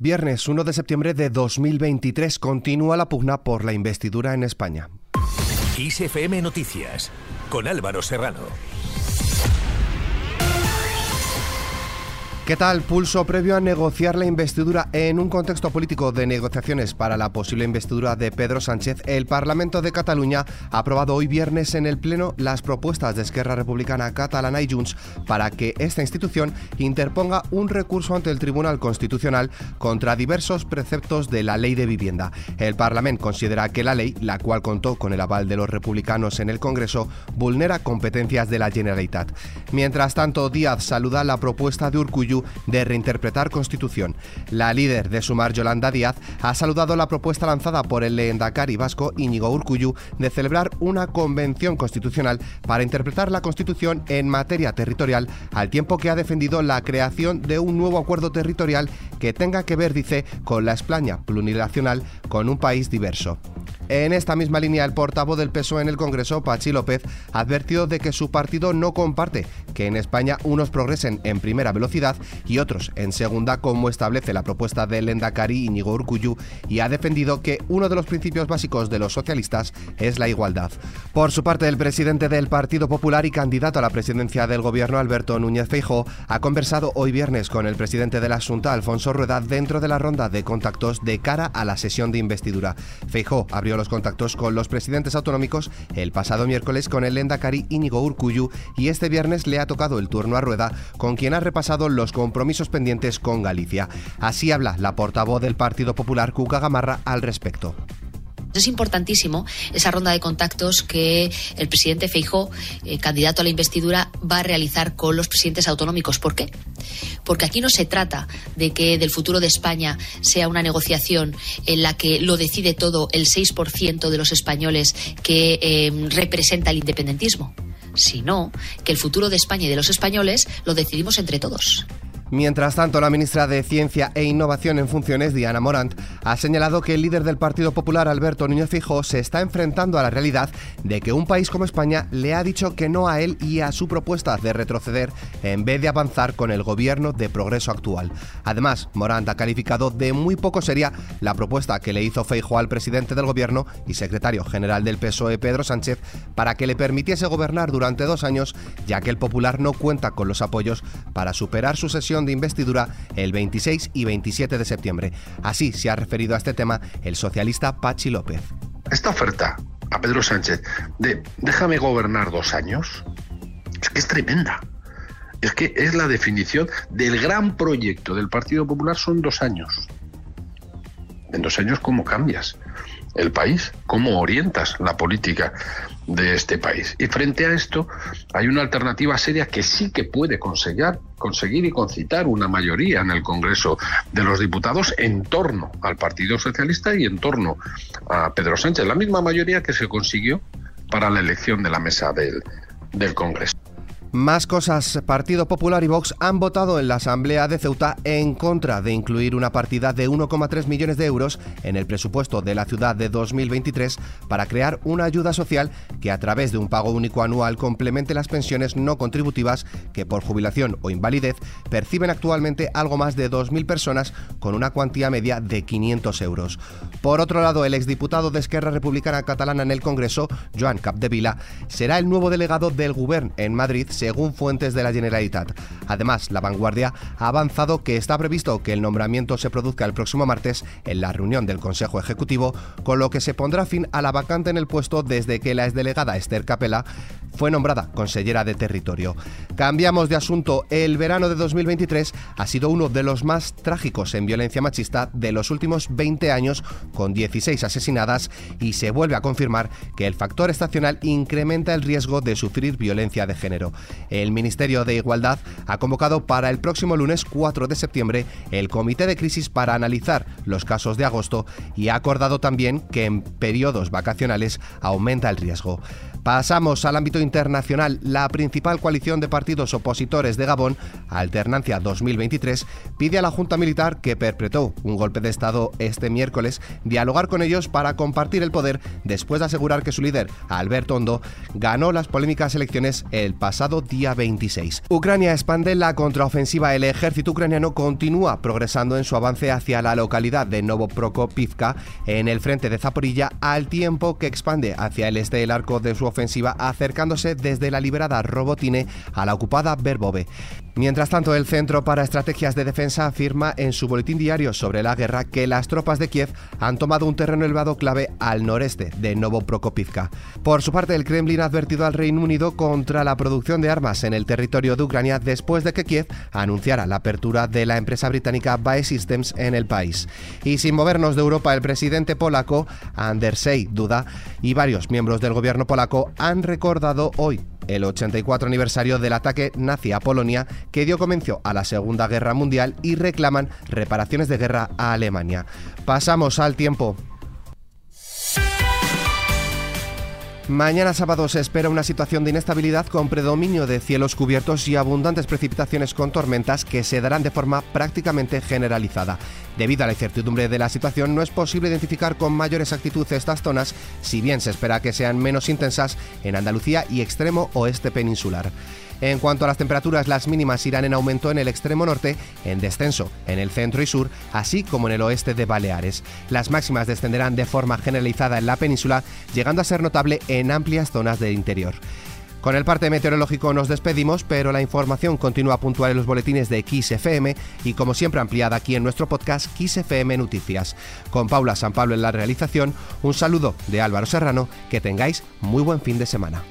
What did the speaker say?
Viernes 1 de septiembre de 2023 continúa la pugna por la investidura en España. ISFM Noticias con Álvaro Serrano. ¿Qué tal? Pulso previo a negociar la investidura en un contexto político de negociaciones para la posible investidura de Pedro Sánchez. El Parlamento de Cataluña ha aprobado hoy viernes en el Pleno las propuestas de Esquerra Republicana Catalana y Junts para que esta institución interponga un recurso ante el Tribunal Constitucional contra diversos preceptos de la Ley de Vivienda. El Parlamento considera que la ley, la cual contó con el aval de los republicanos en el Congreso, vulnera competencias de la Generalitat. Mientras tanto, Díaz saluda la propuesta de Urcuyu de reinterpretar Constitución. La líder de Sumar, Yolanda Díaz, ha saludado la propuesta lanzada por el lehendakari vasco Íñigo Urcuyu de celebrar una convención constitucional para interpretar la Constitución en materia territorial, al tiempo que ha defendido la creación de un nuevo acuerdo territorial que tenga que ver, dice, con la España plurinacional, con un país diverso. En esta misma línea, el portavoz del PSOE en el Congreso, Pachi López, advirtió de que su partido no comparte que en España unos progresen en primera velocidad y otros en segunda, como establece la propuesta del Endacari Íñigo Urcuyu, y ha defendido que uno de los principios básicos de los socialistas es la igualdad. Por su parte, el presidente del Partido Popular y candidato a la presidencia del gobierno, Alberto Núñez Feijóo, ha conversado hoy viernes con el presidente de la Junta, Alfonso Rueda, dentro de la ronda de contactos de cara a la sesión de investidura. Feijóo abrió los contactos con los presidentes autonómicos el pasado miércoles con el Endacari Íñigo Urcuyu y este viernes le ha tocado el turno a Rueda, con quien ha repasado los compromisos pendientes con Galicia. Así habla la portavoz del Partido Popular, Cuca Gamarra, al respecto. Es importantísimo esa ronda de contactos que el presidente Feijó, eh, candidato a la investidura, va a realizar con los presidentes autonómicos. ¿Por qué? Porque aquí no se trata de que del futuro de España sea una negociación en la que lo decide todo el 6% de los españoles que eh, representa el independentismo, sino que el futuro de España y de los españoles lo decidimos entre todos. Mientras tanto, la ministra de Ciencia e Innovación en funciones, Diana Morant, ha señalado que el líder del Partido Popular, Alberto Núñez Fijó, se está enfrentando a la realidad de que un país como España le ha dicho que no a él y a su propuesta de retroceder en vez de avanzar con el gobierno de progreso actual. Además, Morant ha calificado de muy poco seria la propuesta que le hizo Feijóo al presidente del gobierno y secretario general del PSOE, Pedro Sánchez, para que le permitiese gobernar durante dos años, ya que el Popular no cuenta con los apoyos para superar su sesión de investidura el 26 y 27 de septiembre. Así se ha referido a este tema el socialista Pachi López. Esta oferta a Pedro Sánchez de déjame gobernar dos años, es que es tremenda. Es que es la definición del gran proyecto del Partido Popular son dos años. En dos años, ¿cómo cambias el país? ¿Cómo orientas la política de este país? Y frente a esto, hay una alternativa seria que sí que puede conseguir, conseguir y concitar una mayoría en el Congreso de los Diputados en torno al Partido Socialista y en torno a Pedro Sánchez. La misma mayoría que se consiguió para la elección de la mesa del, del Congreso. Más cosas. Partido Popular y Vox han votado en la Asamblea de Ceuta en contra de incluir una partida de 1,3 millones de euros en el presupuesto de la ciudad de 2023 para crear una ayuda social que a través de un pago único anual complemente las pensiones no contributivas que por jubilación o invalidez perciben actualmente algo más de 2.000 personas con una cuantía media de 500 euros. Por otro lado, el exdiputado de Esquerra Republicana Catalana en el Congreso, Joan Capdevila, será el nuevo delegado del Gobierno en Madrid según fuentes de la Generalitat. Además, la vanguardia ha avanzado que está previsto que el nombramiento se produzca el próximo martes en la reunión del Consejo Ejecutivo, con lo que se pondrá fin a la vacante en el puesto desde que la exdelegada Esther Capela fue nombrada consellera de territorio. Cambiamos de asunto. El verano de 2023 ha sido uno de los más trágicos en violencia machista de los últimos 20 años, con 16 asesinadas, y se vuelve a confirmar que el factor estacional incrementa el riesgo de sufrir violencia de género. El Ministerio de Igualdad ha convocado para el próximo lunes 4 de septiembre el Comité de Crisis para analizar los casos de agosto y ha acordado también que en periodos vacacionales aumenta el riesgo. Pasamos al ámbito internacional. La principal coalición de partidos opositores de Gabón, Alternancia 2023, pide a la Junta Militar que perpetró un golpe de Estado este miércoles dialogar con ellos para compartir el poder después de asegurar que su líder, Alberto Hondo, ganó las polémicas elecciones el pasado día 26. Ucrania expande la contraofensiva. El ejército ucraniano continúa progresando en su avance hacia la localidad de Novoprokopivka en el frente de Zaporilla al tiempo que expande hacia el este el arco de su ofensiva ofensiva acercándose desde la liberada Robotine a la ocupada Verbove. Mientras tanto, el Centro para Estrategias de Defensa afirma en su boletín diario sobre la guerra que las tropas de Kiev han tomado un terreno elevado clave al noreste de Novoprokopivka. Por su parte, el Kremlin ha advertido al Reino Unido contra la producción de armas en el territorio de Ucrania después de que Kiev anunciara la apertura de la empresa británica Bae Systems en el país. Y sin movernos de Europa, el presidente polaco Andrzej Duda y varios miembros del gobierno polaco han recordado hoy el 84 aniversario del ataque nazi a Polonia que dio comienzo a la Segunda Guerra Mundial y reclaman reparaciones de guerra a Alemania. Pasamos al tiempo. Mañana sábado se espera una situación de inestabilidad con predominio de cielos cubiertos y abundantes precipitaciones con tormentas que se darán de forma prácticamente generalizada. Debido a la incertidumbre de la situación, no es posible identificar con mayor exactitud estas zonas, si bien se espera que sean menos intensas en Andalucía y extremo oeste peninsular. En cuanto a las temperaturas, las mínimas irán en aumento en el extremo norte, en descenso en el centro y sur, así como en el oeste de Baleares. Las máximas descenderán de forma generalizada en la península, llegando a ser notable en amplias zonas del interior. Con el parte meteorológico nos despedimos, pero la información continúa puntual en los boletines de XFM y como siempre ampliada aquí en nuestro podcast XFM Noticias. Con Paula San Pablo en la realización, un saludo de Álvaro Serrano, que tengáis muy buen fin de semana.